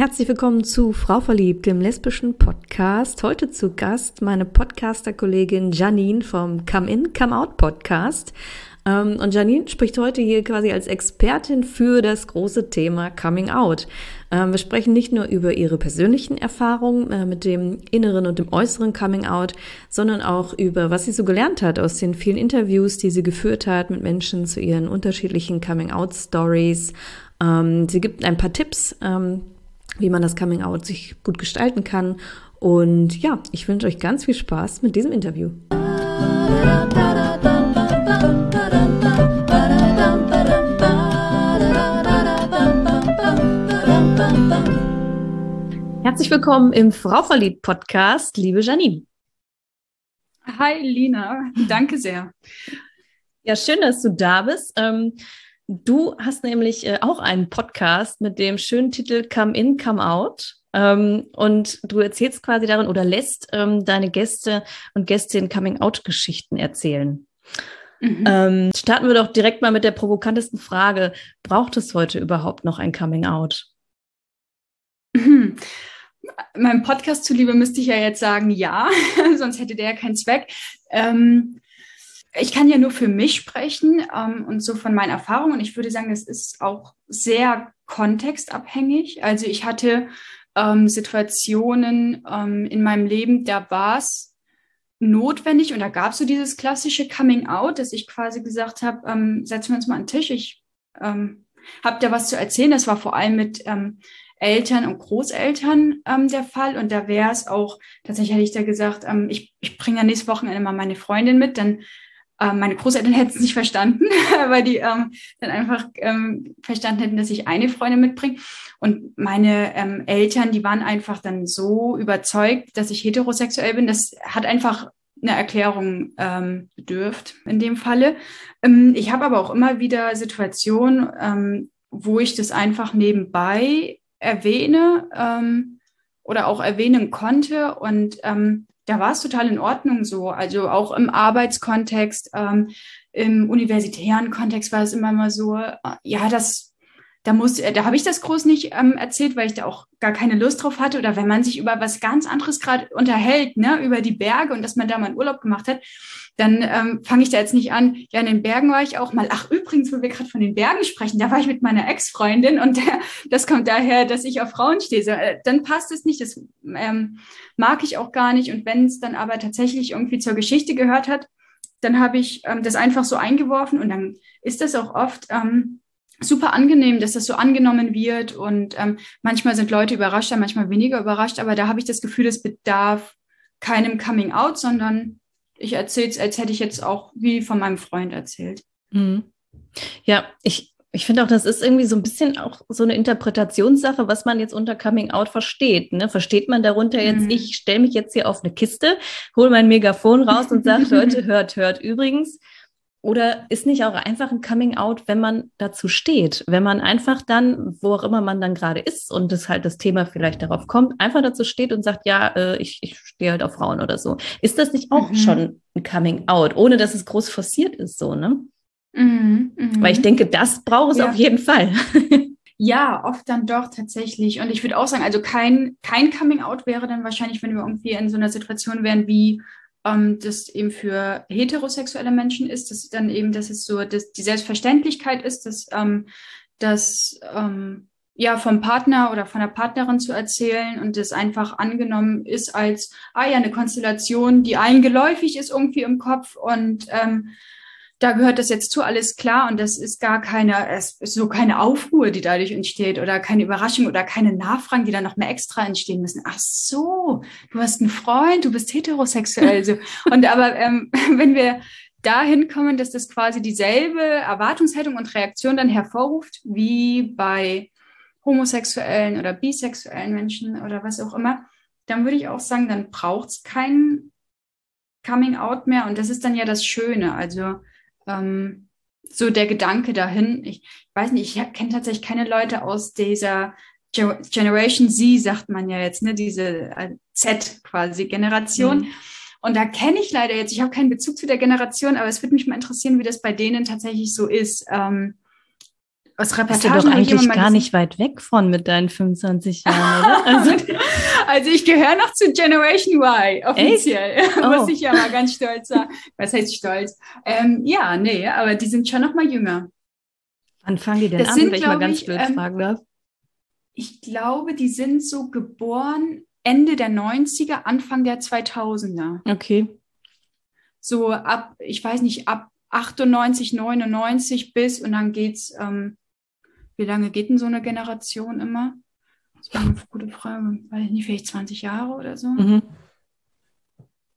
Herzlich willkommen zu Frau Verliebt, dem lesbischen Podcast. Heute zu Gast meine Podcaster-Kollegin Janine vom Come In, Come Out Podcast. Ähm, und Janine spricht heute hier quasi als Expertin für das große Thema Coming Out. Ähm, wir sprechen nicht nur über ihre persönlichen Erfahrungen äh, mit dem inneren und dem äußeren Coming Out, sondern auch über, was sie so gelernt hat aus den vielen Interviews, die sie geführt hat mit Menschen zu ihren unterschiedlichen Coming Out Stories. Ähm, sie gibt ein paar Tipps, wie man das Coming Out sich gut gestalten kann. Und ja, ich wünsche euch ganz viel Spaß mit diesem Interview. Herzlich willkommen im Frau verliebt Podcast, liebe Janine. Hi Lina, danke sehr. Ja, schön, dass du da bist. Ähm, Du hast nämlich äh, auch einen Podcast mit dem schönen Titel Come In, Come Out. Ähm, und du erzählst quasi darin oder lässt ähm, deine Gäste und Gästinnen Coming-out-Geschichten erzählen. Mhm. Ähm, starten wir doch direkt mal mit der provokantesten Frage. Braucht es heute überhaupt noch ein Coming-out? Mhm. Meinem Podcast zuliebe müsste ich ja jetzt sagen, ja, sonst hätte der ja keinen Zweck. Ähm, ich kann ja nur für mich sprechen ähm, und so von meinen Erfahrungen. Und ich würde sagen, das ist auch sehr kontextabhängig. Also ich hatte ähm, Situationen ähm, in meinem Leben, da war es notwendig und da gab es so dieses klassische Coming Out, dass ich quasi gesagt habe, ähm, setzen wir uns mal an den Tisch, ich ähm, habe da was zu erzählen. Das war vor allem mit ähm, Eltern und Großeltern ähm, der Fall. Und da wäre es auch, tatsächlich hätte ich da gesagt, ähm, ich, ich bringe ja nächstes Wochenende mal meine Freundin mit, dann meine Großeltern hätten es nicht verstanden, weil die ähm, dann einfach ähm, verstanden hätten, dass ich eine Freundin mitbringe. Und meine ähm, Eltern, die waren einfach dann so überzeugt, dass ich heterosexuell bin. Das hat einfach eine Erklärung ähm, bedürft in dem Falle. Ähm, ich habe aber auch immer wieder Situationen, ähm, wo ich das einfach nebenbei erwähne ähm, oder auch erwähnen konnte und ähm, da war es total in Ordnung so. Also auch im Arbeitskontext, ähm, im universitären Kontext war es immer mal so, äh, ja, das da muss, äh, da habe ich das groß nicht ähm, erzählt, weil ich da auch gar keine Lust drauf hatte. Oder wenn man sich über was ganz anderes gerade unterhält, ne, über die Berge und dass man da mal einen Urlaub gemacht hat, dann ähm, fange ich da jetzt nicht an. Ja, in den Bergen war ich auch mal. Ach, übrigens, wo wir gerade von den Bergen sprechen, da war ich mit meiner Ex-Freundin und der, das kommt daher, dass ich auf Frauen stehe. So, äh, dann passt es nicht. Das ähm, mag ich auch gar nicht. Und wenn es dann aber tatsächlich irgendwie zur Geschichte gehört hat, dann habe ich ähm, das einfach so eingeworfen und dann ist das auch oft ähm, super angenehm, dass das so angenommen wird und ähm, manchmal sind Leute überrascht, manchmal weniger überrascht, aber da habe ich das Gefühl, es bedarf keinem Coming Out, sondern ich erzähle es, als hätte ich jetzt auch wie von meinem Freund erzählt. Mhm. Ja, ich, ich finde auch, das ist irgendwie so ein bisschen auch so eine Interpretationssache, was man jetzt unter Coming Out versteht. Ne? Versteht man darunter jetzt, mhm. ich stelle mich jetzt hier auf eine Kiste, hole mein Megafon raus und sage, Leute, hört, hört. Übrigens, oder ist nicht auch einfach ein Coming Out, wenn man dazu steht? Wenn man einfach dann, wo auch immer man dann gerade ist und das halt das Thema vielleicht darauf kommt, einfach dazu steht und sagt, ja, äh, ich, ich stehe halt auf Frauen oder so. Ist das nicht auch mhm. schon ein Coming Out, ohne dass es groß forciert ist, so, ne? Mhm, mh. Weil ich denke, das braucht es ja. auf jeden Fall. Ja, oft dann doch tatsächlich. Und ich würde auch sagen, also kein, kein Coming Out wäre dann wahrscheinlich, wenn wir irgendwie in so einer Situation wären wie ähm, das eben für heterosexuelle Menschen ist, dass dann eben, dass es so, dass die Selbstverständlichkeit ist, dass ähm, das ähm, ja vom Partner oder von der Partnerin zu erzählen und das einfach angenommen ist als ah ja eine Konstellation, die allen geläufig ist irgendwie im Kopf und ähm, da gehört das jetzt zu, alles klar und das ist gar keine, es ist so keine Aufruhr, die dadurch entsteht oder keine Überraschung oder keine Nachfragen, die dann noch mehr extra entstehen müssen. Ach so, du hast einen Freund, du bist heterosexuell. So. Und aber ähm, wenn wir dahin kommen, dass das quasi dieselbe Erwartungshaltung und Reaktion dann hervorruft, wie bei homosexuellen oder bisexuellen Menschen oder was auch immer, dann würde ich auch sagen, dann braucht es kein Coming Out mehr. Und das ist dann ja das Schöne. Also ähm, so der Gedanke dahin. Ich, ich weiß nicht, ich kenne tatsächlich keine Leute aus dieser Generation Z, sagt man ja jetzt, ne, diese äh, Z quasi Generation. Mhm. Und da kenne ich leider jetzt, ich habe keinen Bezug zu der Generation, aber es würde mich mal interessieren, wie das bei denen tatsächlich so ist. Ähm, aus Reportagen. Bist du doch eigentlich gar nicht weit weg von mit deinen 25 Jahren, oder? Also, also ich gehöre noch zu Generation Y, offiziell. Oh. Muss ich ja mal ganz stolz sagen. Was heißt stolz? Ähm, ja, nee, aber die sind schon noch mal jünger. Wann fangen die denn das an, sind, wenn ich mal ganz blöd ähm, fragen darf? Ich glaube, die sind so geboren Ende der 90er, Anfang der 2000er. Okay. So ab, ich weiß nicht, ab 98, 99 bis und dann geht's, ähm, wie lange geht denn so eine Generation immer? Das ist eine gute Frage. Weiß ich nicht, vielleicht 20 Jahre oder so. Mhm.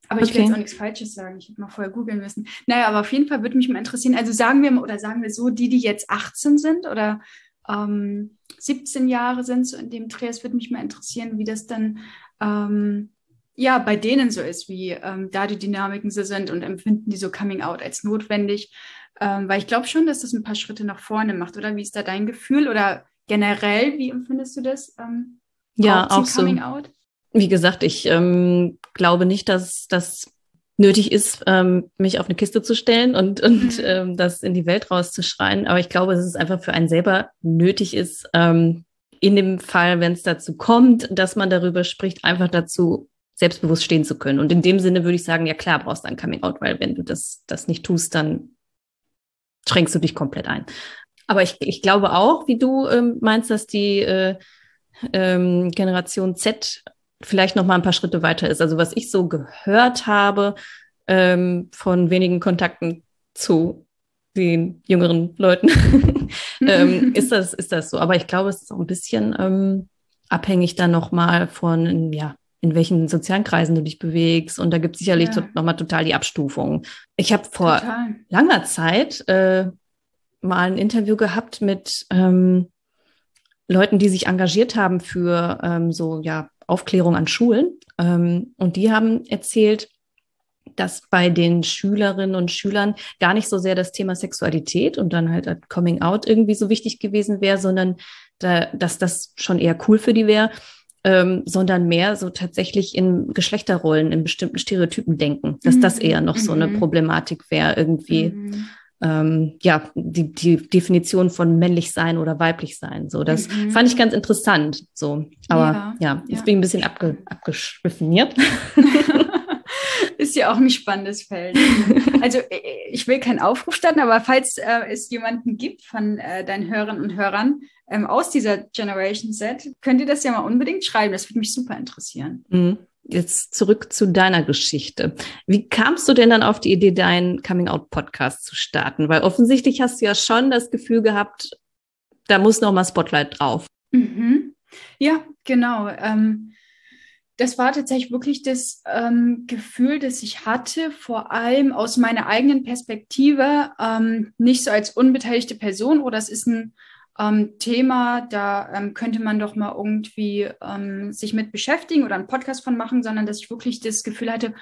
Aber ich okay. will jetzt auch nichts Falsches sagen. Ich hätte mal vorher googeln müssen. Naja, aber auf jeden Fall würde mich mal interessieren. Also sagen wir mal, oder sagen wir so, die, die jetzt 18 sind oder ähm, 17 Jahre sind, so in dem Dreh, es würde mich mal interessieren, wie das dann ähm, ja bei denen so ist, wie ähm, da die Dynamiken so sind und empfinden die so Coming Out als notwendig. Ähm, weil ich glaube schon, dass das ein paar Schritte nach vorne macht, oder? Wie ist da dein Gefühl? Oder generell, wie empfindest du das? Ähm, ja, auch Coming so. Out? Wie gesagt, ich ähm, glaube nicht, dass das nötig ist, ähm, mich auf eine Kiste zu stellen und, und mhm. ähm, das in die Welt rauszuschreien. Aber ich glaube, dass es einfach für einen selber nötig ist, ähm, in dem Fall, wenn es dazu kommt, dass man darüber spricht, einfach dazu selbstbewusst stehen zu können. Und in dem Sinne würde ich sagen, ja klar, brauchst du ein Coming Out, weil wenn du das, das nicht tust, dann schränkst du dich komplett ein. Aber ich, ich glaube auch, wie du ähm, meinst, dass die äh, ähm, Generation Z vielleicht noch mal ein paar Schritte weiter ist. Also was ich so gehört habe ähm, von wenigen Kontakten zu den jüngeren Leuten, ähm, ist das ist das so. Aber ich glaube, es ist auch ein bisschen ähm, abhängig dann noch mal von ja in welchen sozialen Kreisen du dich bewegst. Und da gibt es sicherlich ja. noch mal total die Abstufung. Ich habe vor total. langer Zeit äh, mal ein Interview gehabt mit ähm, Leuten, die sich engagiert haben für ähm, so ja Aufklärung an Schulen. Ähm, und die haben erzählt, dass bei den Schülerinnen und Schülern gar nicht so sehr das Thema Sexualität und dann halt Coming Out irgendwie so wichtig gewesen wäre, sondern da, dass das schon eher cool für die wäre, ähm, sondern mehr so tatsächlich in Geschlechterrollen, in bestimmten Stereotypen denken, dass mhm. das eher noch so eine mhm. Problematik wäre irgendwie. Mhm ähm, ja, die, die Definition von männlich sein oder weiblich sein. So, das mhm. fand ich ganz interessant. So, aber ja, ja jetzt ja. bin ich ein bisschen abge, abgeschwiffen hier. ist ja auch ein spannendes Feld. Also äh, ich will keinen Aufruf starten, aber falls äh, es jemanden gibt von äh, deinen Hörern und Hörern ähm, aus dieser Generation Z, könnt ihr das ja mal unbedingt schreiben. Das würde mich super interessieren. Mhm jetzt zurück zu deiner Geschichte. Wie kamst du denn dann auf die Idee, deinen Coming-out-Podcast zu starten? Weil offensichtlich hast du ja schon das Gefühl gehabt, da muss noch mal Spotlight drauf. Mhm. Ja, genau. Ähm, das war tatsächlich wirklich das ähm, Gefühl, das ich hatte, vor allem aus meiner eigenen Perspektive, ähm, nicht so als unbeteiligte Person, oder es ist ein ähm, Thema, da ähm, könnte man doch mal irgendwie ähm, sich mit beschäftigen oder einen Podcast von machen, sondern dass ich wirklich das Gefühl hatte,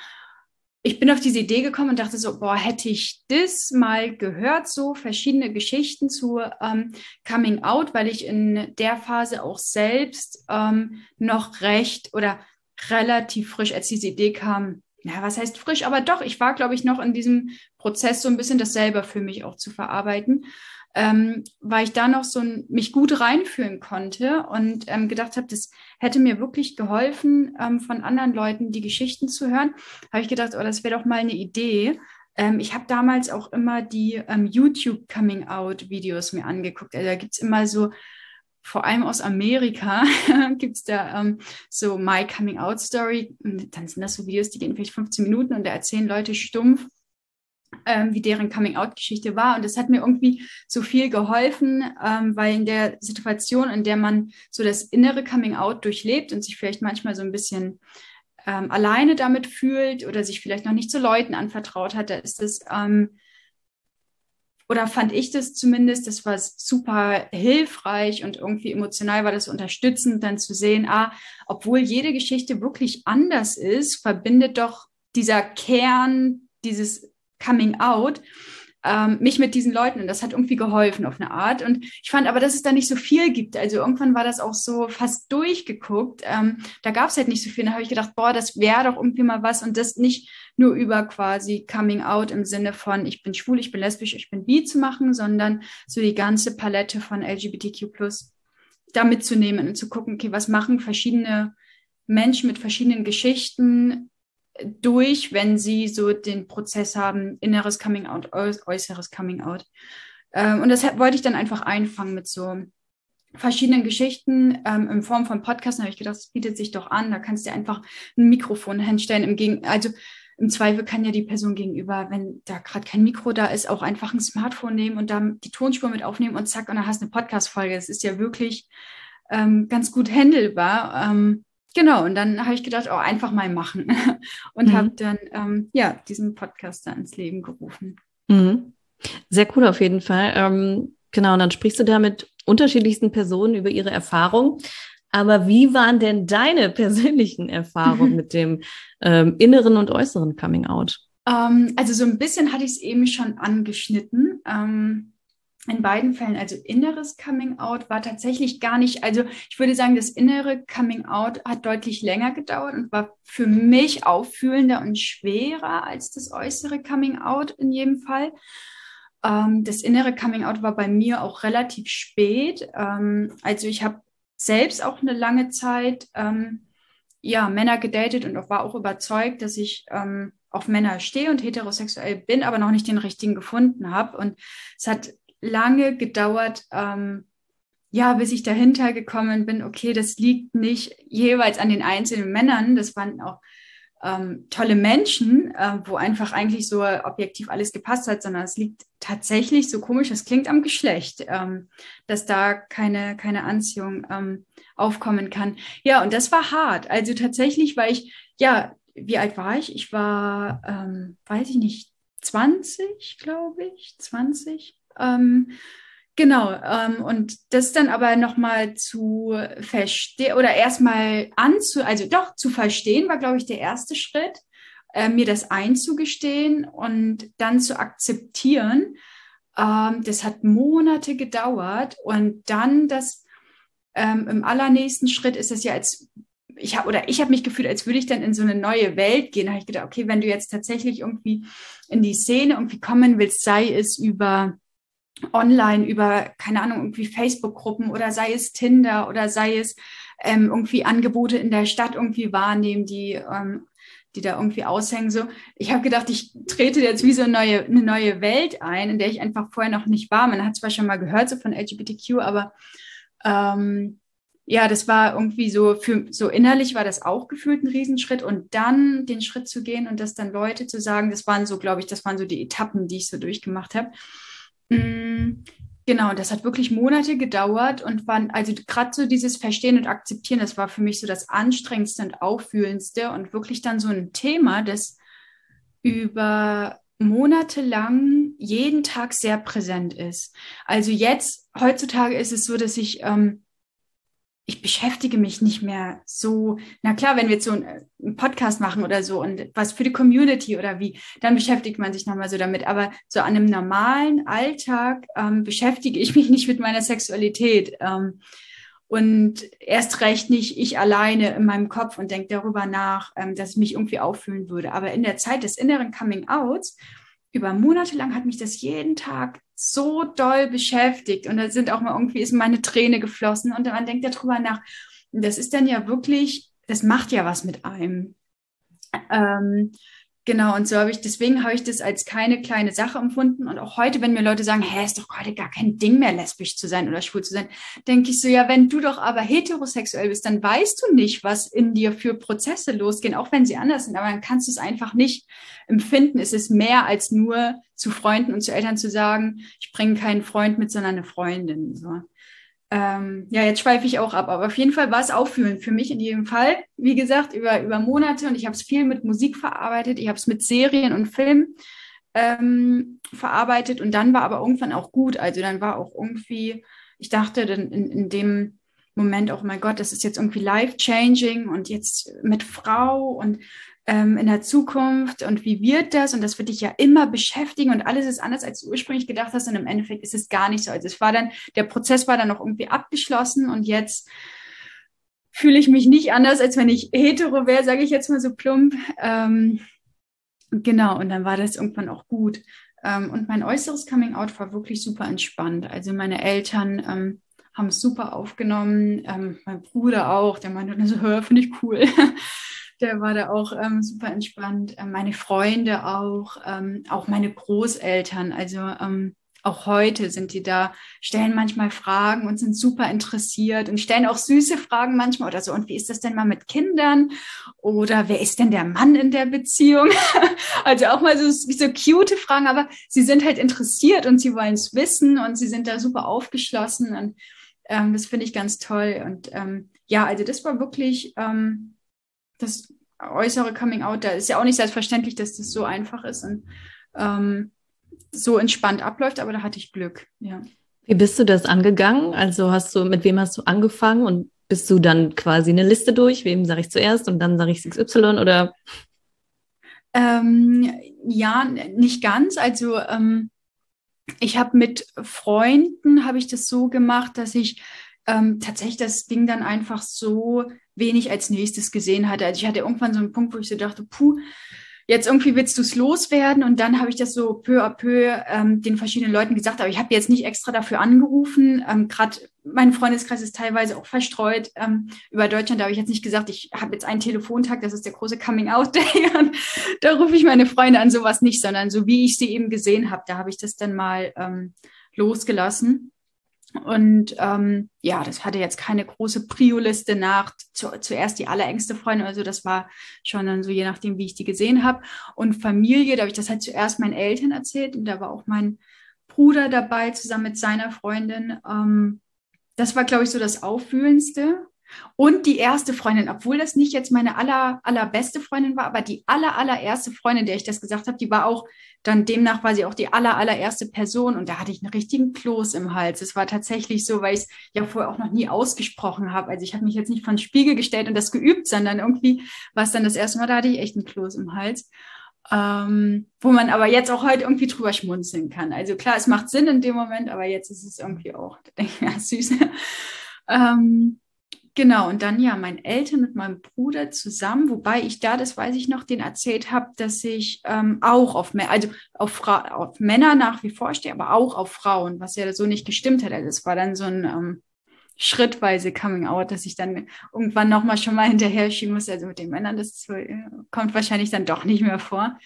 ich bin auf diese Idee gekommen und dachte so, boah, hätte ich das mal gehört, so verschiedene Geschichten zu ähm, Coming Out, weil ich in der Phase auch selbst ähm, noch recht oder relativ frisch, als diese Idee kam, ja, was heißt frisch, aber doch, ich war, glaube ich, noch in diesem Prozess so ein bisschen das selber für mich auch zu verarbeiten ähm, weil ich da noch so ein, mich gut reinfühlen konnte und ähm, gedacht habe, das hätte mir wirklich geholfen, ähm, von anderen Leuten die Geschichten zu hören. Habe ich gedacht, oh, das wäre doch mal eine Idee. Ähm, ich habe damals auch immer die ähm, YouTube Coming Out Videos mir angeguckt. Also da gibt's immer so vor allem aus Amerika gibt es da ähm, so My Coming Out Story. Und dann sind das so Videos, die gehen vielleicht 15 Minuten und da erzählen Leute stumpf ähm, wie deren Coming-out-Geschichte war. Und das hat mir irgendwie so viel geholfen, ähm, weil in der Situation, in der man so das innere Coming-out durchlebt und sich vielleicht manchmal so ein bisschen ähm, alleine damit fühlt oder sich vielleicht noch nicht zu Leuten anvertraut hat, da ist das ähm, oder fand ich das zumindest, das war super hilfreich und irgendwie emotional war das unterstützend, dann zu sehen, ah, obwohl jede Geschichte wirklich anders ist, verbindet doch dieser Kern dieses Coming Out ähm, mich mit diesen Leuten und das hat irgendwie geholfen auf eine Art. Und ich fand aber, dass es da nicht so viel gibt. Also irgendwann war das auch so fast durchgeguckt. Ähm, da gab es halt nicht so viel. Da habe ich gedacht, boah, das wäre doch irgendwie mal was und das nicht nur über quasi Coming Out im Sinne von ich bin schwul, ich bin lesbisch, ich bin bi zu machen, sondern so die ganze Palette von LGBTQ da mitzunehmen und zu gucken, okay, was machen verschiedene Menschen mit verschiedenen Geschichten durch, wenn sie so den Prozess haben, inneres Coming Out, äußeres Coming Out. Ähm, und das wollte ich dann einfach einfangen mit so verschiedenen Geschichten ähm, in Form von Podcasts. Da habe ich gedacht, das bietet sich doch an. Da kannst du einfach ein Mikrofon hinstellen. Im Gegen also im Zweifel kann ja die Person gegenüber, wenn da gerade kein Mikro da ist, auch einfach ein Smartphone nehmen und dann die Tonspur mit aufnehmen und zack, und dann hast du eine Podcast-Folge. Das ist ja wirklich ähm, ganz gut handelbar. Ähm, Genau, und dann habe ich gedacht, oh, einfach mal machen. und mhm. habe dann ähm, ja diesen Podcast da ins Leben gerufen. Mhm. Sehr cool auf jeden Fall. Ähm, genau, und dann sprichst du da mit unterschiedlichsten Personen über ihre Erfahrungen. Aber wie waren denn deine persönlichen Erfahrungen mit dem ähm, inneren und äußeren Coming Out? Ähm, also so ein bisschen hatte ich es eben schon angeschnitten. In beiden Fällen, also inneres Coming Out war tatsächlich gar nicht, also ich würde sagen, das innere Coming Out hat deutlich länger gedauert und war für mich auffühlender und schwerer als das äußere Coming Out in jedem Fall. Ähm, das innere Coming Out war bei mir auch relativ spät. Ähm, also ich habe selbst auch eine lange Zeit ähm, ja, Männer gedatet und auch war auch überzeugt, dass ich ähm, auf Männer stehe und heterosexuell bin, aber noch nicht den richtigen gefunden habe. Und es hat lange gedauert, ähm, ja, bis ich dahinter gekommen bin, okay, das liegt nicht jeweils an den einzelnen Männern, das waren auch ähm, tolle Menschen, äh, wo einfach eigentlich so objektiv alles gepasst hat, sondern es liegt tatsächlich, so komisch das klingt, am Geschlecht, ähm, dass da keine, keine Anziehung ähm, aufkommen kann. Ja, und das war hart. Also tatsächlich war ich, ja, wie alt war ich? Ich war, ähm, weiß ich nicht, 20, glaube ich, 20. Ähm, genau, ähm, und das dann aber nochmal zu verstehen oder erstmal anzu, also doch zu verstehen, war, glaube ich, der erste Schritt, äh, mir das einzugestehen und dann zu akzeptieren. Ähm, das hat Monate gedauert und dann das ähm, im allernächsten Schritt ist es ja als ich habe oder ich habe mich gefühlt, als würde ich dann in so eine neue Welt gehen. Da habe ich gedacht, okay, wenn du jetzt tatsächlich irgendwie in die Szene irgendwie kommen willst, sei es über online über, keine Ahnung, irgendwie Facebook-Gruppen oder sei es Tinder oder sei es ähm, irgendwie Angebote in der Stadt irgendwie wahrnehmen, die, ähm, die da irgendwie aushängen. So, ich habe gedacht, ich trete jetzt wie so eine neue, eine neue Welt ein, in der ich einfach vorher noch nicht war. Man hat zwar schon mal gehört so von LGBTQ, aber ähm, ja, das war irgendwie so, für, so innerlich war das auch gefühlt ein Riesenschritt und dann den Schritt zu gehen und das dann Leute zu sagen, das waren so, glaube ich, das waren so die Etappen, die ich so durchgemacht habe. Mm, genau, das hat wirklich Monate gedauert und waren, also gerade so dieses Verstehen und Akzeptieren, das war für mich so das Anstrengendste und Auffühlendste und wirklich dann so ein Thema, das über Monate lang jeden Tag sehr präsent ist. Also jetzt, heutzutage ist es so, dass ich ähm, ich beschäftige mich nicht mehr so, na klar, wenn wir jetzt so einen Podcast machen oder so und was für die Community oder wie, dann beschäftigt man sich nochmal so damit. Aber so an einem normalen Alltag ähm, beschäftige ich mich nicht mit meiner Sexualität. Ähm, und erst recht nicht ich alleine in meinem Kopf und denke darüber nach, ähm, dass ich mich irgendwie auffühlen würde. Aber in der Zeit des inneren Coming Outs, über Monate lang hat mich das jeden Tag so doll beschäftigt und da sind auch mal irgendwie ist meine Träne geflossen und man denkt darüber nach. Das ist dann ja wirklich, das macht ja was mit einem. Ähm, Genau, und so habe ich, deswegen habe ich das als keine kleine Sache empfunden. Und auch heute, wenn mir Leute sagen, hä, ist doch heute gar kein Ding mehr, lesbisch zu sein oder schwul zu sein, denke ich so, ja, wenn du doch aber heterosexuell bist, dann weißt du nicht, was in dir für Prozesse losgehen, auch wenn sie anders sind. Aber dann kannst du es einfach nicht empfinden. Es ist mehr als nur zu Freunden und zu Eltern zu sagen, ich bringe keinen Freund mit, sondern eine Freundin. So. Ähm, ja, jetzt schweife ich auch ab, aber auf jeden Fall war es auffühlend für mich in jedem Fall. Wie gesagt, über, über Monate und ich habe es viel mit Musik verarbeitet, ich habe es mit Serien und Filmen ähm, verarbeitet und dann war aber irgendwann auch gut. Also dann war auch irgendwie, ich dachte dann in, in dem Moment, oh mein Gott, das ist jetzt irgendwie life-changing und jetzt mit Frau und ähm, in der Zukunft und wie wird das? Und das wird dich ja immer beschäftigen und alles ist anders, als du ursprünglich gedacht hast. Und im Endeffekt ist es gar nicht so. Also es war dann, der Prozess war dann noch irgendwie abgeschlossen und jetzt fühle ich mich nicht anders, als wenn ich hetero wäre, sage ich jetzt mal so plump. Ähm, genau, und dann war das irgendwann auch gut. Ähm, und mein äußeres Coming Out war wirklich super entspannt. Also meine Eltern ähm, haben es super aufgenommen, ähm, mein Bruder auch, der meinte so, hör, finde ich cool. der war da auch ähm, super entspannt. Ähm, meine Freunde auch, ähm, auch meine Großeltern. Also ähm, auch heute sind die da, stellen manchmal Fragen und sind super interessiert und stellen auch süße Fragen manchmal oder so. Und wie ist das denn mal mit Kindern? Oder wer ist denn der Mann in der Beziehung? also auch mal so, so cute Fragen, aber sie sind halt interessiert und sie wollen es wissen und sie sind da super aufgeschlossen und ähm, das finde ich ganz toll. Und ähm, ja, also das war wirklich ähm, das äußere Coming Out. Da ist ja auch nicht selbstverständlich, dass das so einfach ist. Und ähm, so entspannt abläuft, aber da hatte ich Glück, ja. Wie bist du das angegangen? Also hast du, mit wem hast du angefangen und bist du dann quasi eine Liste durch? Wem sage ich zuerst und dann sage ich XY oder? Ähm, ja, nicht ganz. Also ähm, ich habe mit Freunden habe ich das so gemacht, dass ich ähm, tatsächlich das Ding dann einfach so wenig als nächstes gesehen hatte. Also ich hatte irgendwann so einen Punkt, wo ich so dachte, puh, jetzt irgendwie willst du es loswerden und dann habe ich das so peu à peu ähm, den verschiedenen Leuten gesagt, aber ich habe jetzt nicht extra dafür angerufen. Ähm, Gerade mein Freundeskreis ist teilweise auch verstreut ähm, über Deutschland. Da habe ich jetzt nicht gesagt, ich habe jetzt einen Telefontag, das ist der große Coming Out Day und da rufe ich meine Freunde an, sowas nicht, sondern so wie ich sie eben gesehen habe, da habe ich das dann mal ähm, losgelassen. Und ähm, ja, das hatte jetzt keine große Prio-Liste nach zu, zuerst die allerengste Freundin. Also das war schon dann so je nachdem, wie ich die gesehen habe. Und Familie, da habe ich das halt zuerst meinen Eltern erzählt und da war auch mein Bruder dabei, zusammen mit seiner Freundin. Ähm, das war, glaube ich, so das Auffühlendste. Und die erste Freundin, obwohl das nicht jetzt meine aller, allerbeste Freundin war, aber die aller, allererste Freundin, der ich das gesagt habe, die war auch dann demnach quasi auch die aller, allererste Person und da hatte ich einen richtigen Kloß im Hals. Es war tatsächlich so, weil ich es ja vorher auch noch nie ausgesprochen habe. Also ich habe mich jetzt nicht von Spiegel gestellt und das geübt, sondern irgendwie war es dann das erste Mal, da hatte ich echt einen Kloß im Hals. Ähm, wo man aber jetzt auch heute irgendwie drüber schmunzeln kann. Also klar, es macht Sinn in dem Moment, aber jetzt ist es irgendwie auch, denke ich, ja, süß. ähm, Genau, und dann ja, mein Eltern mit meinem Bruder zusammen, wobei ich da, das weiß ich noch, den erzählt habe, dass ich ähm, auch auf, also auf, Fra auf Männer nach wie vor stehe, aber auch auf Frauen, was ja so nicht gestimmt hat. Also es war dann so ein ähm, schrittweise Coming Out, dass ich dann irgendwann nochmal schon mal hinterher schieben muss. Also mit den Männern, das kommt wahrscheinlich dann doch nicht mehr vor.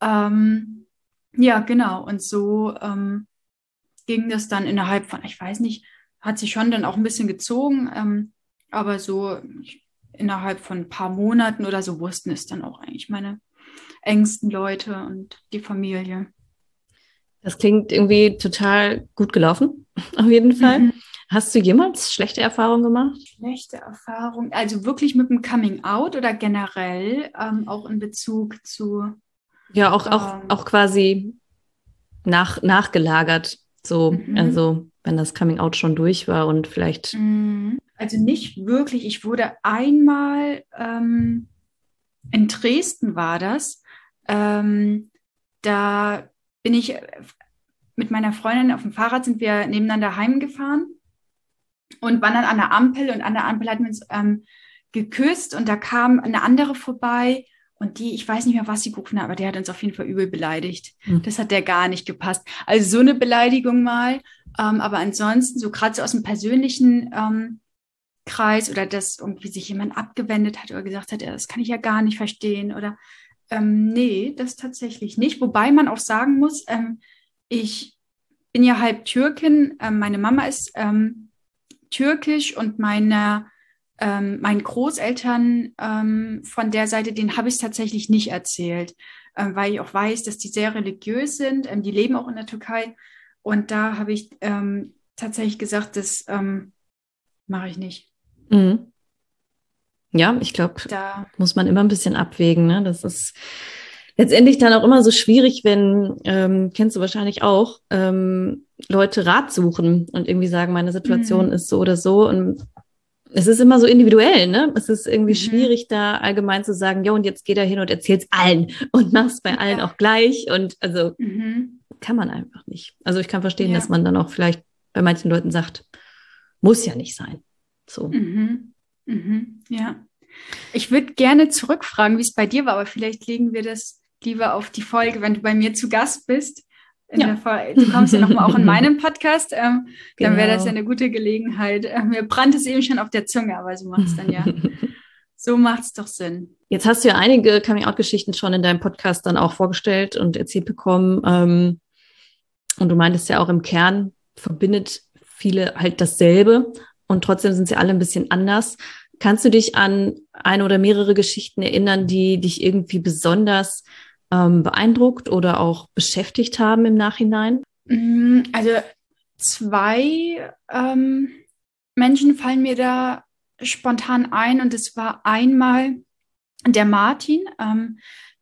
Ähm, ja, genau. Und so ähm, ging das dann innerhalb von, ich weiß nicht, hat sich schon dann auch ein bisschen gezogen. Aber so innerhalb von ein paar Monaten oder so wussten es dann auch eigentlich meine engsten Leute und die Familie. Das klingt irgendwie total gut gelaufen, auf jeden Fall. Mhm. Hast du jemals schlechte Erfahrungen gemacht? Schlechte Erfahrungen, also wirklich mit dem Coming Out oder generell ähm, auch in Bezug zu. Ja, auch, ähm, auch, auch quasi nach, nachgelagert. So, mhm. also wenn das Coming Out schon durch war und vielleicht. Mhm. Also nicht wirklich. Ich wurde einmal ähm, in Dresden war das. Ähm, da bin ich mit meiner Freundin auf dem Fahrrad sind wir nebeneinander heimgefahren und waren dann an der Ampel und an der Ampel hatten wir uns ähm, geküsst und da kam eine andere vorbei und die, ich weiß nicht mehr, was sie gerufen hat, aber der hat uns auf jeden Fall übel beleidigt. Mhm. Das hat der gar nicht gepasst. Also so eine Beleidigung mal. Ähm, aber ansonsten, so gerade so aus dem persönlichen ähm, Kreis oder dass irgendwie sich jemand abgewendet hat oder gesagt hat, ja, das kann ich ja gar nicht verstehen oder ähm, nee, das tatsächlich nicht. Wobei man auch sagen muss, ähm, ich bin ja halb Türkin, ähm, meine Mama ist ähm, türkisch und meine ähm, meinen Großeltern ähm, von der Seite, den habe ich tatsächlich nicht erzählt, ähm, weil ich auch weiß, dass die sehr religiös sind. Die leben auch in der Türkei. Und da habe ich tatsächlich gesagt, das ähm, mache ich nicht. Mhm. Ja, ich glaube, da muss man immer ein bisschen abwägen. Ne? Das ist letztendlich dann auch immer so schwierig, wenn, ähm, kennst du wahrscheinlich auch, ähm, Leute Rat suchen und irgendwie sagen, meine Situation mhm. ist so oder so. Und es ist immer so individuell, ne? Es ist irgendwie mhm. schwierig, da allgemein zu sagen, ja, und jetzt geh da hin und erzähl's allen und mach's bei allen ja. auch gleich. Und also mhm. kann man einfach nicht. Also ich kann verstehen, ja. dass man dann auch vielleicht bei manchen Leuten sagt, muss ja nicht sein. So. Mhm. Mhm. Ja. Ich würde gerne zurückfragen, wie es bei dir war, aber vielleicht legen wir das lieber auf die Folge, wenn du bei mir zu Gast bist. Ja. du kommst ja nochmal auch in meinem Podcast, ähm, genau. dann wäre das ja eine gute Gelegenheit. Äh, mir brannte es eben schon auf der Zunge, aber so macht es dann ja. so macht es doch Sinn. Jetzt hast du ja einige Coming-out-Geschichten schon in deinem Podcast dann auch vorgestellt und erzählt bekommen. Ähm, und du meintest ja auch im Kern verbindet viele halt dasselbe und trotzdem sind sie alle ein bisschen anders. Kannst du dich an eine oder mehrere Geschichten erinnern, die dich irgendwie besonders ähm, beeindruckt oder auch beschäftigt haben im Nachhinein? Mm, also zwei ähm, Menschen fallen mir da spontan ein und es war einmal der Martin, ähm,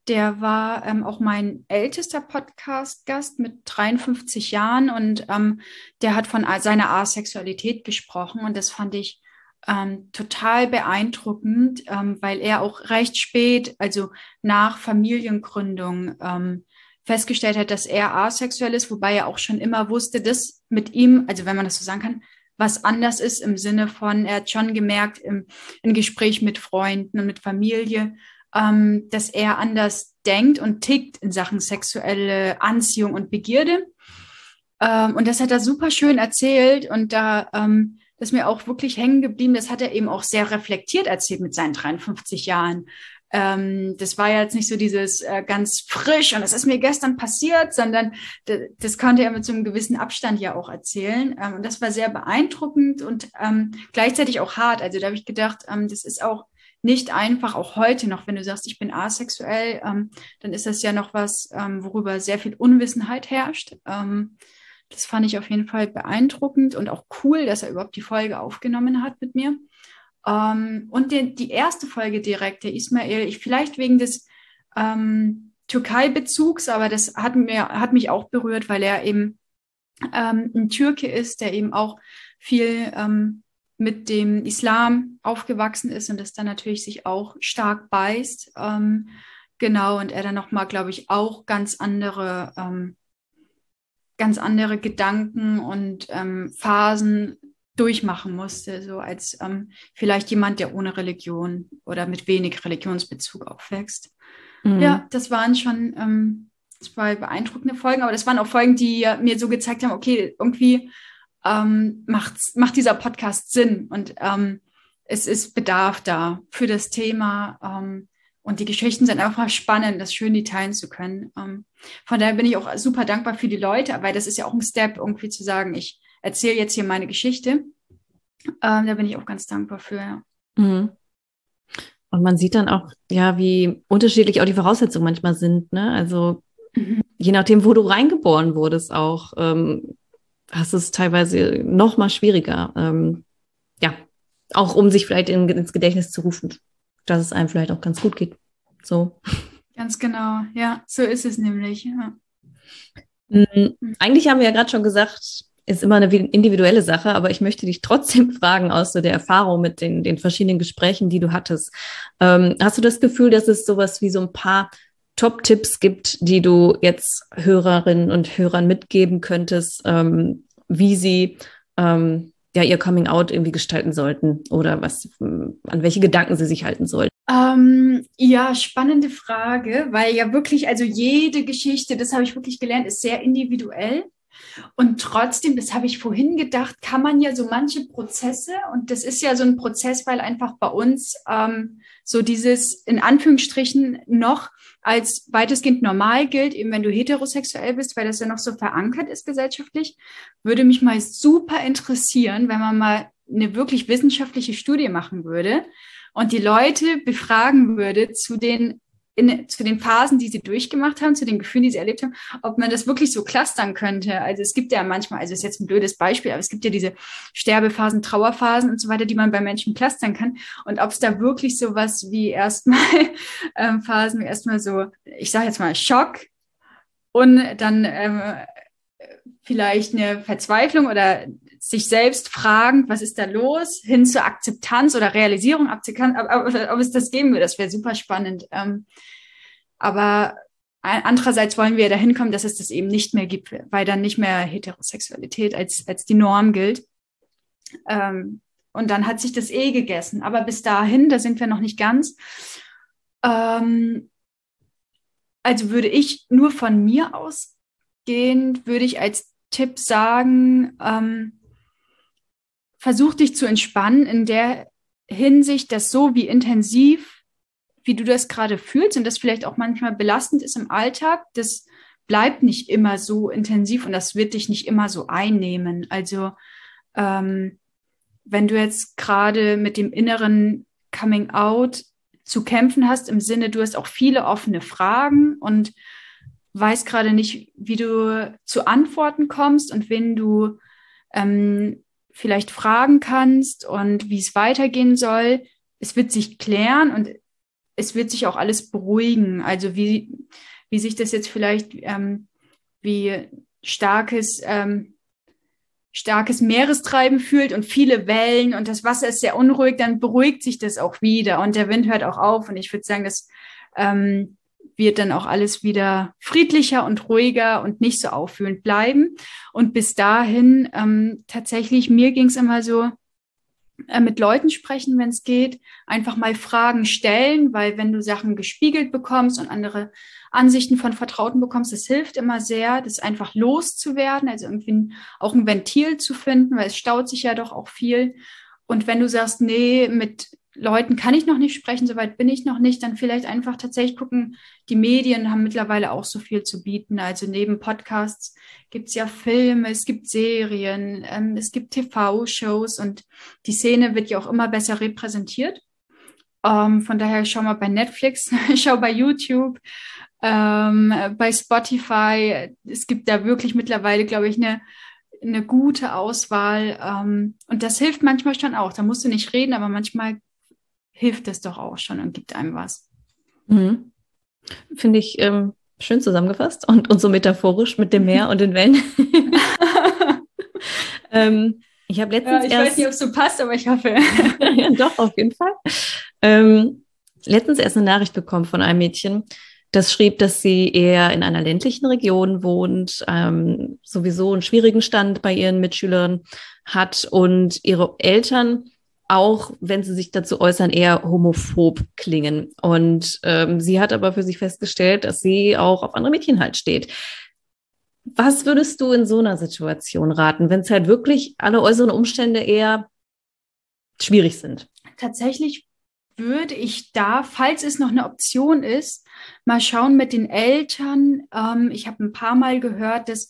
der war ähm, auch mein ältester Podcast-Gast mit 53 Jahren und ähm, der hat von seiner Asexualität gesprochen und das fand ich ähm, total beeindruckend, ähm, weil er auch recht spät, also nach Familiengründung, ähm, festgestellt hat, dass er asexuell ist, wobei er auch schon immer wusste, dass mit ihm, also wenn man das so sagen kann, was anders ist im Sinne von, er hat schon gemerkt im, im Gespräch mit Freunden und mit Familie, ähm, dass er anders denkt und tickt in Sachen sexuelle Anziehung und Begierde. Ähm, und das hat er super schön erzählt und da ähm, das ist mir auch wirklich hängen geblieben. Das hat er eben auch sehr reflektiert erzählt mit seinen 53 Jahren. Ähm, das war jetzt nicht so dieses äh, ganz frisch und das ist mir gestern passiert, sondern das konnte er mit so einem gewissen Abstand ja auch erzählen. Ähm, und das war sehr beeindruckend und ähm, gleichzeitig auch hart. Also da habe ich gedacht, ähm, das ist auch nicht einfach, auch heute noch, wenn du sagst, ich bin asexuell, ähm, dann ist das ja noch was, ähm, worüber sehr viel Unwissenheit herrscht. Ähm, das fand ich auf jeden Fall beeindruckend und auch cool, dass er überhaupt die Folge aufgenommen hat mit mir. Ähm, und die, die, erste Folge direkt, der Ismail, ich vielleicht wegen des ähm, Türkei-Bezugs, aber das hat, mir, hat mich auch berührt, weil er eben ähm, ein Türke ist, der eben auch viel mit dem Islam aufgewachsen ist und das dann natürlich sich auch stark beißt. Ähm, genau, und er dann nochmal, glaube ich, auch ganz andere ähm, ganz andere Gedanken und ähm, Phasen durchmachen musste, so als ähm, vielleicht jemand, der ohne Religion oder mit wenig Religionsbezug aufwächst. Mhm. Ja, das waren schon ähm, zwei beeindruckende Folgen, aber das waren auch Folgen, die mir so gezeigt haben, okay, irgendwie ähm, macht's, macht dieser Podcast Sinn und ähm, es ist Bedarf da für das Thema. Ähm, und die Geschichten sind einfach spannend, das schön die teilen zu können. Ähm, von daher bin ich auch super dankbar für die Leute, weil das ist ja auch ein Step, irgendwie zu sagen, ich erzähle jetzt hier meine Geschichte. Ähm, da bin ich auch ganz dankbar für. Ja. Mhm. Und man sieht dann auch, ja, wie unterschiedlich auch die Voraussetzungen manchmal sind. Ne? Also mhm. je nachdem, wo du reingeboren wurdest, auch ähm, hast es teilweise noch mal schwieriger. Ähm, ja, auch um sich vielleicht in, ins Gedächtnis zu rufen, dass es einem vielleicht auch ganz gut geht. So. Ganz genau, ja, so ist es nämlich. Ja. Mhm. Eigentlich haben wir ja gerade schon gesagt, ist immer eine individuelle Sache, aber ich möchte dich trotzdem fragen aus so der Erfahrung mit den, den verschiedenen Gesprächen, die du hattest. Ähm, hast du das Gefühl, dass es sowas wie so ein paar Top-Tipps gibt, die du jetzt Hörerinnen und Hörern mitgeben könntest, ähm, wie sie ähm, ja ihr Coming Out irgendwie gestalten sollten oder was, an welche Gedanken sie sich halten sollten? Ähm, ja, spannende Frage, weil ja wirklich, also jede Geschichte, das habe ich wirklich gelernt, ist sehr individuell. Und trotzdem, das habe ich vorhin gedacht, kann man ja so manche Prozesse, und das ist ja so ein Prozess, weil einfach bei uns ähm, so dieses in Anführungsstrichen noch als weitestgehend normal gilt, eben wenn du heterosexuell bist, weil das ja noch so verankert ist gesellschaftlich, würde mich mal super interessieren, wenn man mal eine wirklich wissenschaftliche Studie machen würde und die Leute befragen würde zu den in, zu den Phasen, die sie durchgemacht haben, zu den Gefühlen, die sie erlebt haben, ob man das wirklich so clustern könnte. Also es gibt ja manchmal, also ist jetzt ein blödes Beispiel, aber es gibt ja diese Sterbephasen, Trauerphasen und so weiter, die man bei Menschen clustern kann. Und ob es da wirklich so was wie erstmal ähm, Phasen, wie erstmal so, ich sage jetzt mal Schock und dann ähm, vielleicht eine Verzweiflung oder sich selbst fragen, was ist da los, hin zur Akzeptanz oder Realisierung, Akzeptanz, ob, ob es das geben würde, das wäre super spannend. Ähm, aber andererseits wollen wir dahin kommen, dass es das eben nicht mehr gibt, weil dann nicht mehr Heterosexualität als, als die Norm gilt. Ähm, und dann hat sich das eh gegessen. Aber bis dahin, da sind wir noch nicht ganz. Ähm, also würde ich nur von mir ausgehen, würde ich als Tipp sagen, ähm, versuch dich zu entspannen in der Hinsicht, dass so wie intensiv, wie du das gerade fühlst und das vielleicht auch manchmal belastend ist im Alltag, das bleibt nicht immer so intensiv und das wird dich nicht immer so einnehmen. Also ähm, wenn du jetzt gerade mit dem inneren Coming Out zu kämpfen hast, im Sinne, du hast auch viele offene Fragen und weißt gerade nicht, wie du zu Antworten kommst und wen du ähm, vielleicht fragen kannst und wie es weitergehen soll. Es wird sich klären und es wird sich auch alles beruhigen. Also wie, wie sich das jetzt vielleicht, ähm, wie starkes ähm, starkes Meerestreiben fühlt und viele Wellen und das Wasser ist sehr unruhig, dann beruhigt sich das auch wieder und der Wind hört auch auf. Und ich würde sagen, das ähm, wird dann auch alles wieder friedlicher und ruhiger und nicht so auffühlend bleiben. Und bis dahin, ähm, tatsächlich, mir ging es immer so, äh, mit Leuten sprechen, wenn es geht, einfach mal Fragen stellen, weil wenn du Sachen gespiegelt bekommst und andere Ansichten von Vertrauten bekommst, das hilft immer sehr, das einfach loszuwerden, also irgendwie auch ein Ventil zu finden, weil es staut sich ja doch auch viel. Und wenn du sagst, nee, mit Leuten kann ich noch nicht sprechen, soweit bin ich noch nicht, dann vielleicht einfach tatsächlich gucken, die Medien haben mittlerweile auch so viel zu bieten. Also neben Podcasts gibt es ja Filme, es gibt Serien, ähm, es gibt TV-Shows und die Szene wird ja auch immer besser repräsentiert. Ähm, von daher schau mal bei Netflix, schau bei YouTube, ähm, bei Spotify. Es gibt da wirklich mittlerweile, glaube ich, eine eine gute Auswahl. Ähm, und das hilft manchmal schon auch. Da musst du nicht reden, aber manchmal hilft es doch auch schon und gibt einem was. Mhm. Finde ich ähm, schön zusammengefasst und, und so metaphorisch mit dem Meer und den Wellen. ähm, ich habe letztens ja, ich erst, weiß nicht, ob es so passt, aber ich hoffe. ja, doch, auf jeden Fall. Ähm, letztens erst eine Nachricht bekommen von einem Mädchen, das schrieb, dass sie eher in einer ländlichen Region wohnt, ähm, sowieso einen schwierigen Stand bei ihren Mitschülern hat und ihre Eltern auch wenn sie sich dazu äußern, eher homophob klingen. Und ähm, sie hat aber für sich festgestellt, dass sie auch auf andere Mädchen halt steht. Was würdest du in so einer Situation raten, wenn es halt wirklich alle äußeren Umstände eher schwierig sind? Tatsächlich würde ich da, falls es noch eine Option ist, mal schauen mit den Eltern. Ähm, ich habe ein paar Mal gehört, dass,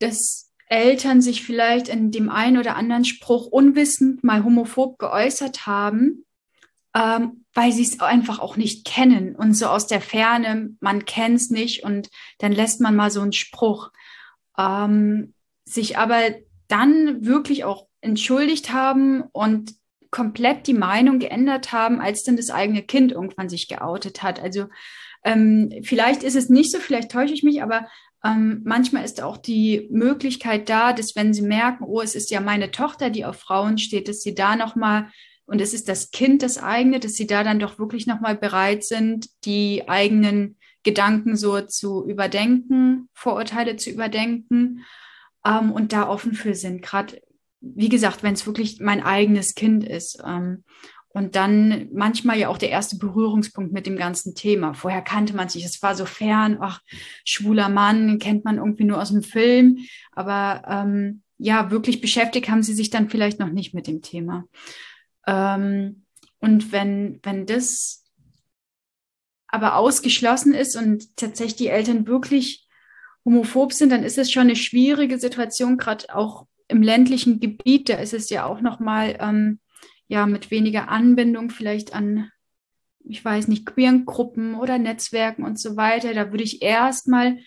dass Eltern sich vielleicht in dem einen oder anderen Spruch unwissend mal homophob geäußert haben, ähm, weil sie es einfach auch nicht kennen und so aus der Ferne, man kennt es nicht und dann lässt man mal so einen Spruch. Ähm, sich aber dann wirklich auch entschuldigt haben und komplett die Meinung geändert haben, als dann das eigene Kind irgendwann sich geoutet hat. Also ähm, vielleicht ist es nicht so, vielleicht täusche ich mich, aber ähm, manchmal ist auch die Möglichkeit da, dass wenn sie merken, oh, es ist ja meine Tochter, die auf Frauen steht, dass sie da nochmal, und es ist das Kind das eigene, dass sie da dann doch wirklich nochmal bereit sind, die eigenen Gedanken so zu überdenken, Vorurteile zu überdenken ähm, und da offen für sind. Gerade, wie gesagt, wenn es wirklich mein eigenes Kind ist. Ähm, und dann manchmal ja auch der erste Berührungspunkt mit dem ganzen Thema. Vorher kannte man sich, es war so fern, ach, schwuler Mann, kennt man irgendwie nur aus dem Film. Aber ähm, ja, wirklich beschäftigt haben sie sich dann vielleicht noch nicht mit dem Thema. Ähm, und wenn, wenn das aber ausgeschlossen ist und tatsächlich die Eltern wirklich homophob sind, dann ist es schon eine schwierige Situation, gerade auch im ländlichen Gebiet. Da ist es ja auch noch mal ähm, ja mit weniger Anbindung vielleicht an, ich weiß nicht, queeren Gruppen oder Netzwerken und so weiter. Da würde ich erstmal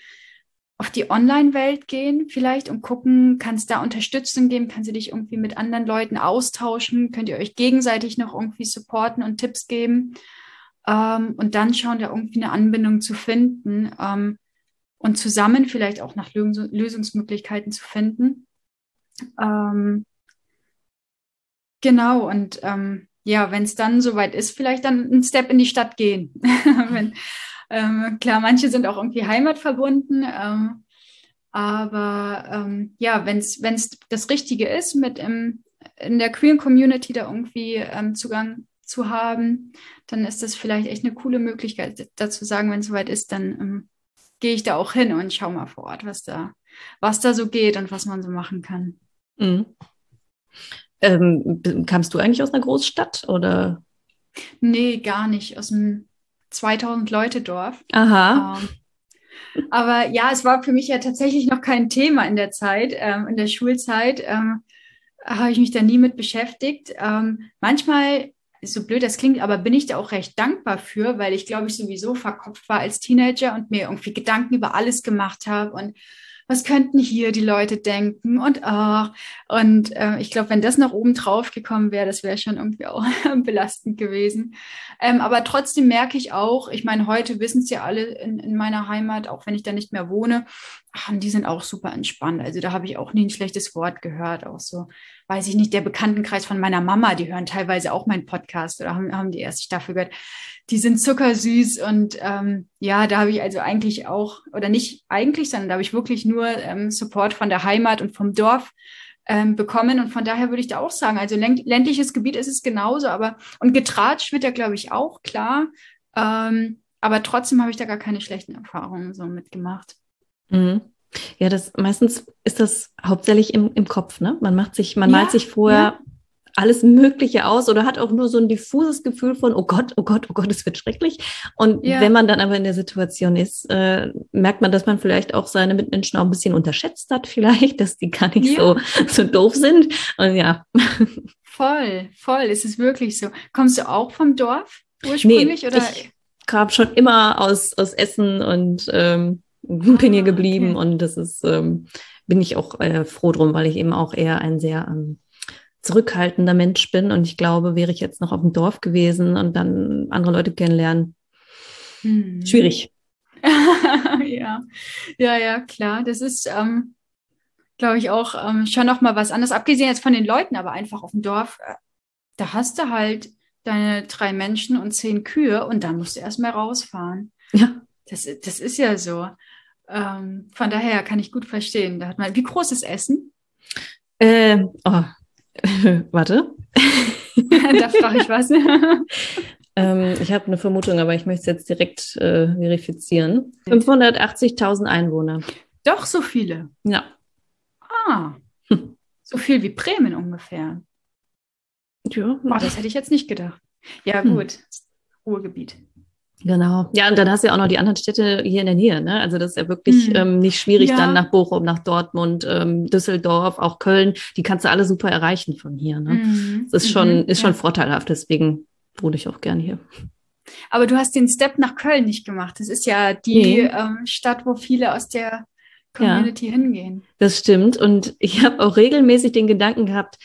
auf die Online-Welt gehen vielleicht und gucken, kann es da Unterstützung geben, kann sie dich irgendwie mit anderen Leuten austauschen, könnt ihr euch gegenseitig noch irgendwie supporten und Tipps geben ähm, und dann schauen, da irgendwie eine Anbindung zu finden ähm, und zusammen vielleicht auch nach Lös Lösungsmöglichkeiten zu finden. Ähm, genau, und ähm, ja, wenn es dann soweit ist, vielleicht dann einen Step in die Stadt gehen. wenn, ähm, klar, manche sind auch irgendwie heimatverbunden, ähm, aber ähm, ja, wenn es das Richtige ist, mit im, in der queeren Community da irgendwie ähm, Zugang zu haben, dann ist das vielleicht echt eine coole Möglichkeit, dazu sagen, wenn es soweit ist, dann ähm, gehe ich da auch hin und schaue mal vor Ort, was da, was da so geht und was man so machen kann. Mhm. Ähm, kamst du eigentlich aus einer Großstadt oder? Nee, gar nicht. Aus einem 2000 Leute Dorf. Aha. Ähm, aber ja, es war für mich ja tatsächlich noch kein Thema in der Zeit, ähm, in der Schulzeit. Ähm, habe ich mich da nie mit beschäftigt. Ähm, manchmal so blöd das klingt, aber bin ich da auch recht dankbar für, weil ich glaube ich sowieso verkopft war als Teenager und mir irgendwie Gedanken über alles gemacht habe und was könnten hier die Leute denken und ach, und äh, ich glaube, wenn das noch oben drauf gekommen wäre, das wäre schon irgendwie auch belastend gewesen. Ähm, aber trotzdem merke ich auch, ich meine, heute wissen es ja alle in, in meiner Heimat, auch wenn ich da nicht mehr wohne, ach, die sind auch super entspannt. Also da habe ich auch nie ein schlechtes Wort gehört, auch so weiß ich nicht, der Bekanntenkreis von meiner Mama, die hören teilweise auch meinen Podcast oder haben, haben die erste Staffel gehört. Die sind zuckersüß und ähm, ja, da habe ich also eigentlich auch, oder nicht eigentlich, sondern da habe ich wirklich nur ähm, Support von der Heimat und vom Dorf ähm, bekommen. Und von daher würde ich da auch sagen, also ländliches Gebiet ist es genauso, aber und getratscht wird ja, glaube ich, auch, klar. Ähm, aber trotzdem habe ich da gar keine schlechten Erfahrungen so mitgemacht. Mhm. Ja, das meistens ist das hauptsächlich im, im Kopf, ne? Man macht sich, man ja, malt sich vorher ja. alles Mögliche aus oder hat auch nur so ein diffuses Gefühl von, oh Gott, oh Gott, oh Gott, es wird schrecklich. Und ja. wenn man dann aber in der Situation ist, äh, merkt man, dass man vielleicht auch seine Mitmenschen auch ein bisschen unterschätzt hat, vielleicht, dass die gar nicht so, so doof sind. Und ja. Voll, voll, ist es wirklich so. Kommst du auch vom Dorf ursprünglich? Nee, oder? Ich kam schon immer aus, aus Essen und ähm, bin hier ah, geblieben okay. und das ist, ähm, bin ich auch äh, froh drum, weil ich eben auch eher ein sehr ähm, zurückhaltender Mensch bin und ich glaube, wäre ich jetzt noch auf dem Dorf gewesen und dann andere Leute kennenlernen, hm. schwierig. ja, ja, ja, klar. Das ist, ähm, glaube ich, auch ähm, schon noch mal was anderes. Abgesehen jetzt von den Leuten, aber einfach auf dem Dorf, äh, da hast du halt deine drei Menschen und zehn Kühe und dann musst du erstmal rausfahren. Ja. Das, das ist ja so. Ähm, von daher kann ich gut verstehen. Da hat man, wie groß ist Essen? Äh, oh, warte. da frage ich was. ähm, ich habe eine Vermutung, aber ich möchte es jetzt direkt äh, verifizieren. 580.000 Einwohner. Doch so viele. Ja. Ah, hm. so viel wie Bremen ungefähr. Ja. Oh, das hätte ich jetzt nicht gedacht. Ja, hm. gut. Hm. Ruhrgebiet. Genau. Ja, und dann hast du ja auch noch die anderen Städte hier in der Nähe. Ne? Also das ist ja wirklich mhm. ähm, nicht schwierig, ja. dann nach Bochum, nach Dortmund, ähm, Düsseldorf, auch Köln. Die kannst du alle super erreichen von hier. Ne? Mhm. Das ist schon, mhm. ist schon ja. vorteilhaft. Deswegen wohne ich auch gerne hier. Aber du hast den Step nach Köln nicht gemacht. Das ist ja die ähm, Stadt, wo viele aus der Community ja, hingehen. Das stimmt. Und ich habe auch regelmäßig den Gedanken gehabt,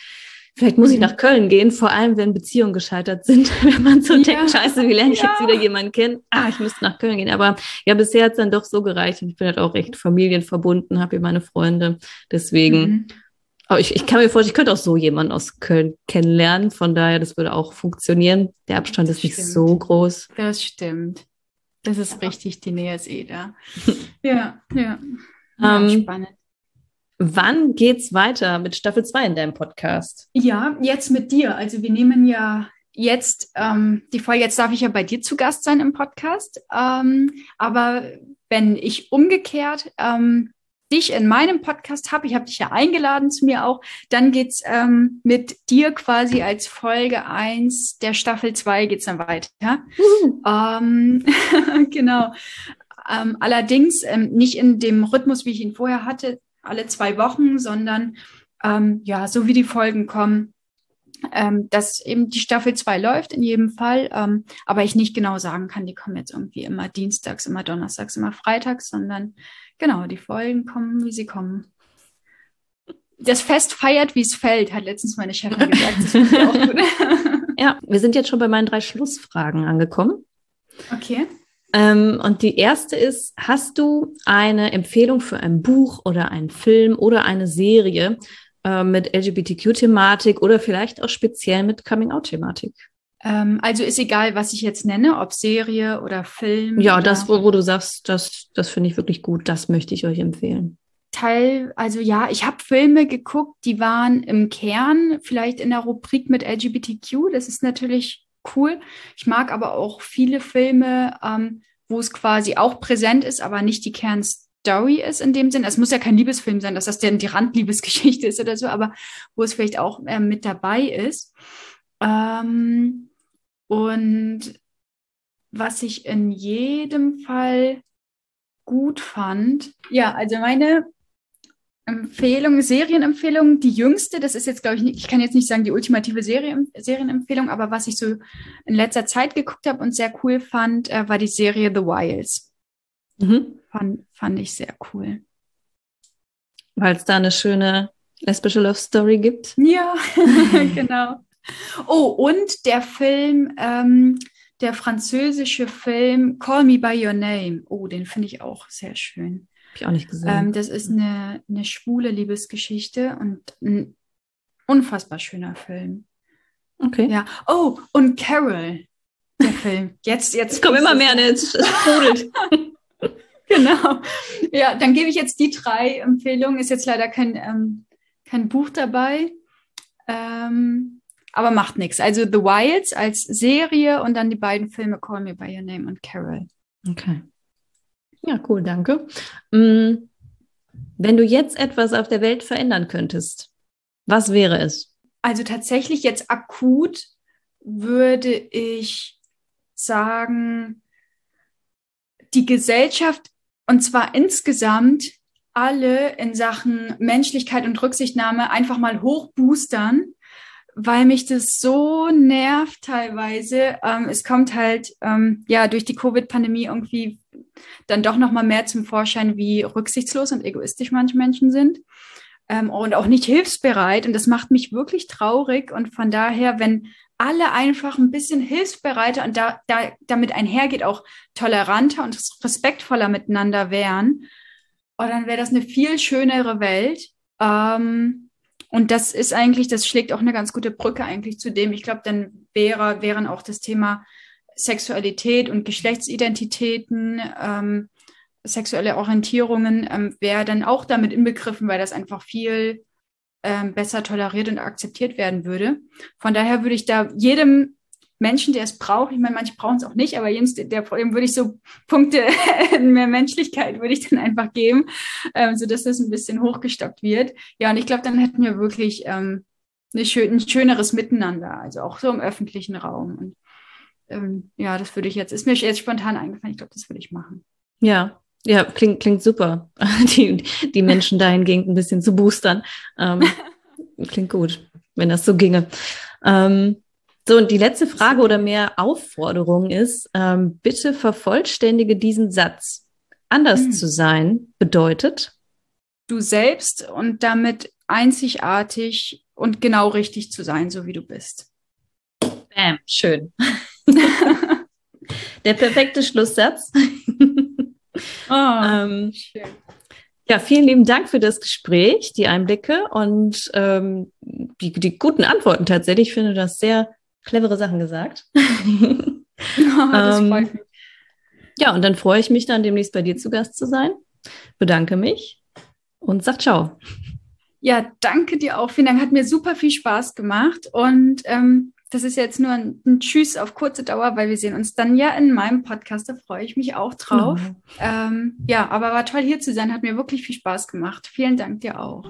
Vielleicht muss ich mhm. nach Köln gehen, vor allem wenn Beziehungen gescheitert sind, wenn man so ja. denkt, scheiße, wie lerne ich ja. jetzt wieder jemanden kennen? Ah, ich müsste nach Köln gehen. Aber ja, bisher hat es dann doch so gereicht. Und ich bin halt auch recht familienverbunden, habe hier meine Freunde. Deswegen, mhm. aber ich, ich kann mir vorstellen, ich könnte auch so jemanden aus Köln kennenlernen. Von daher, das würde auch funktionieren. Der Abstand das ist nicht so groß. Das stimmt. Das ist richtig, die Nähe ist eh da. ja, ja. ja ähm, spannend. Wann geht's weiter mit Staffel 2 in deinem Podcast? Ja, jetzt mit dir. Also wir nehmen ja jetzt ähm, die Folge, jetzt darf ich ja bei dir zu Gast sein im Podcast. Ähm, aber wenn ich umgekehrt ähm, dich in meinem Podcast habe, ich habe dich ja eingeladen zu mir auch, dann geht's ähm, mit dir quasi als Folge 1 der Staffel 2 geht's dann weiter. Ähm, genau. Ähm, allerdings ähm, nicht in dem Rhythmus, wie ich ihn vorher hatte, alle zwei Wochen, sondern ähm, ja, so wie die Folgen kommen, ähm, dass eben die Staffel 2 läuft in jedem Fall, ähm, aber ich nicht genau sagen kann, die kommen jetzt irgendwie immer dienstags, immer donnerstags, immer freitags, sondern genau, die Folgen kommen, wie sie kommen. Das Fest feiert, wie es fällt, hat letztens meine Chefin gesagt. Ja, wir sind jetzt schon bei meinen drei Schlussfragen angekommen. Okay. Ähm, und die erste ist, hast du eine Empfehlung für ein Buch oder einen Film oder eine Serie, äh, mit LGBTQ-Thematik oder vielleicht auch speziell mit Coming-out-Thematik? Ähm, also ist egal, was ich jetzt nenne, ob Serie oder Film. Ja, oder das, wo, wo du sagst, das, das finde ich wirklich gut, das möchte ich euch empfehlen. Teil, also ja, ich habe Filme geguckt, die waren im Kern vielleicht in der Rubrik mit LGBTQ. Das ist natürlich cool. Ich mag aber auch viele Filme, ähm, wo es quasi auch präsent ist, aber nicht die Kernstory ist in dem Sinn. Es muss ja kein Liebesfilm sein, dass das denn die Randliebesgeschichte ist oder so, aber wo es vielleicht auch äh, mit dabei ist. Ähm, und was ich in jedem Fall gut fand, ja, also meine Empfehlung, Serienempfehlung, die jüngste, das ist jetzt, glaube ich, nicht, ich kann jetzt nicht sagen die ultimative Serie, Serienempfehlung, aber was ich so in letzter Zeit geguckt habe und sehr cool fand, äh, war die Serie The Wilds. Mhm. Fand, fand ich sehr cool. Weil es da eine schöne lesbische Love Story gibt. Ja, genau. Oh, und der Film, ähm, der französische Film Call Me By Your Name. Oh, den finde ich auch sehr schön. Ich auch nicht gesehen. Ähm, das ist eine, eine schwule Liebesgeschichte und ein unfassbar schöner Film. Okay. Ja. Oh, und Carol, der Film. Jetzt, jetzt. Es kommen immer mehr, ne? Es, es sprudelt. genau. Ja, dann gebe ich jetzt die drei Empfehlungen. Ist jetzt leider kein, ähm, kein Buch dabei. Ähm, aber macht nichts. Also The Wilds als Serie und dann die beiden Filme Call Me By Your Name und Carol. Okay. Ja, cool, danke. Mm, wenn du jetzt etwas auf der Welt verändern könntest, was wäre es? Also tatsächlich jetzt akut würde ich sagen, die Gesellschaft und zwar insgesamt alle in Sachen Menschlichkeit und Rücksichtnahme einfach mal hochboostern weil mich das so nervt teilweise. Ähm, es kommt halt ähm, ja durch die Covid-Pandemie irgendwie dann doch noch mal mehr zum Vorschein, wie rücksichtslos und egoistisch manche Menschen sind ähm, und auch nicht hilfsbereit. Und das macht mich wirklich traurig. Und von daher, wenn alle einfach ein bisschen hilfsbereiter und da, da damit einhergeht auch toleranter und respektvoller miteinander wären, oh, dann wäre das eine viel schönere Welt. Ähm, und das ist eigentlich, das schlägt auch eine ganz gute Brücke eigentlich zu dem. Ich glaube, dann wäre, wären auch das Thema Sexualität und Geschlechtsidentitäten, ähm, sexuelle Orientierungen, ähm, wäre dann auch damit inbegriffen, weil das einfach viel ähm, besser toleriert und akzeptiert werden würde. Von daher würde ich da jedem Menschen, der es braucht, ich meine, manche brauchen es auch nicht, aber Jens, der, dem würde ich so Punkte mehr Menschlichkeit würde ich dann einfach geben, ähm, so dass das ein bisschen hochgestockt wird. Ja, und ich glaube, dann hätten wir wirklich ähm, eine schön, ein schöneres Miteinander, also auch so im öffentlichen Raum. Und ähm, ja, das würde ich jetzt, ist mir jetzt spontan eingefallen, ich glaube, das würde ich machen. Ja, ja, klingt, klingt super, die, die Menschen dahingehend ein bisschen zu boostern. Ähm, klingt gut, wenn das so ginge. Ähm, so, und die letzte Frage oder mehr Aufforderung ist, ähm, bitte vervollständige diesen Satz. Anders hm. zu sein bedeutet? Du selbst und damit einzigartig und genau richtig zu sein, so wie du bist. Bam, schön. Der perfekte Schlusssatz. oh, ähm, schön. Ja, vielen lieben Dank für das Gespräch, die Einblicke und ähm, die, die guten Antworten tatsächlich. Ich finde das sehr clevere Sachen gesagt. oh, das ähm, freut mich. Ja, und dann freue ich mich dann demnächst bei dir zu Gast zu sein. Bedanke mich und sag ciao. Ja, danke dir auch. Vielen Dank. Hat mir super viel Spaß gemacht. Und ähm, das ist jetzt nur ein, ein, Tschüss auf kurze Dauer, weil wir sehen uns dann ja in meinem Podcast. Da freue ich mich auch drauf. Mhm. Ähm, ja, aber war toll hier zu sein. Hat mir wirklich viel Spaß gemacht. Vielen Dank dir auch.